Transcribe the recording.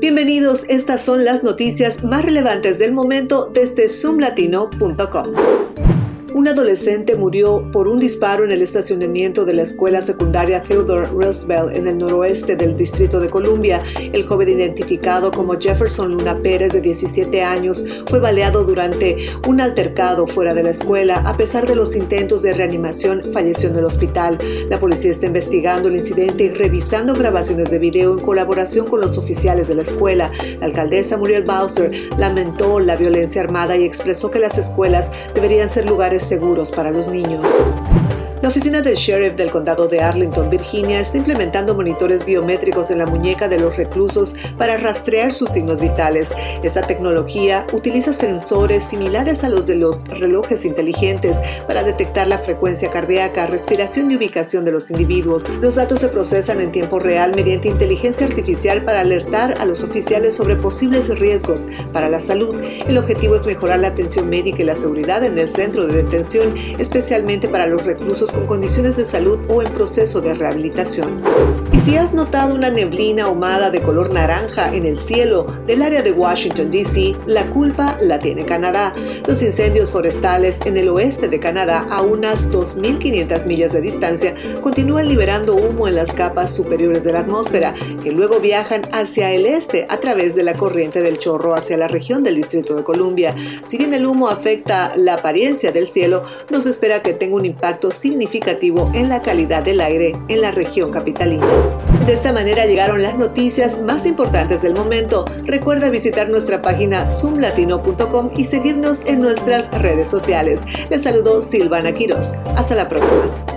Bienvenidos, estas son las noticias más relevantes del momento desde zoomlatino.com. Un adolescente murió por un disparo en el estacionamiento de la escuela secundaria Theodore Roosevelt en el noroeste del Distrito de Columbia. El joven identificado como Jefferson Luna Pérez de 17 años fue baleado durante un altercado fuera de la escuela. A pesar de los intentos de reanimación, falleció en el hospital. La policía está investigando el incidente y revisando grabaciones de video en colaboración con los oficiales de la escuela. La alcaldesa Muriel Bowser lamentó la violencia armada y expresó que las escuelas deberían ser lugares seguros para los niños. La oficina del sheriff del condado de Arlington, Virginia, está implementando monitores biométricos en la muñeca de los reclusos para rastrear sus signos vitales. Esta tecnología utiliza sensores similares a los de los relojes inteligentes para detectar la frecuencia cardíaca, respiración y ubicación de los individuos. Los datos se procesan en tiempo real mediante inteligencia artificial para alertar a los oficiales sobre posibles riesgos para la salud. El objetivo es mejorar la atención médica y la seguridad en el centro de detención, especialmente para los reclusos con condiciones de salud o en proceso de rehabilitación. Y si has notado una neblina ahumada de color naranja en el cielo del área de Washington, D.C., la culpa la tiene Canadá. Los incendios forestales en el oeste de Canadá, a unas 2.500 millas de distancia, continúan liberando humo en las capas superiores de la atmósfera, que luego viajan hacia el este a través de la corriente del chorro hacia la región del Distrito de Columbia. Si bien el humo afecta la apariencia del cielo, no se espera que tenga un impacto significativo en la calidad del aire en la región capitalina. De esta manera llegaron las noticias más importantes del momento. Recuerda visitar nuestra página zoomlatino.com y seguirnos en nuestras redes sociales. Les saludo Silvana Quiroz. Hasta la próxima.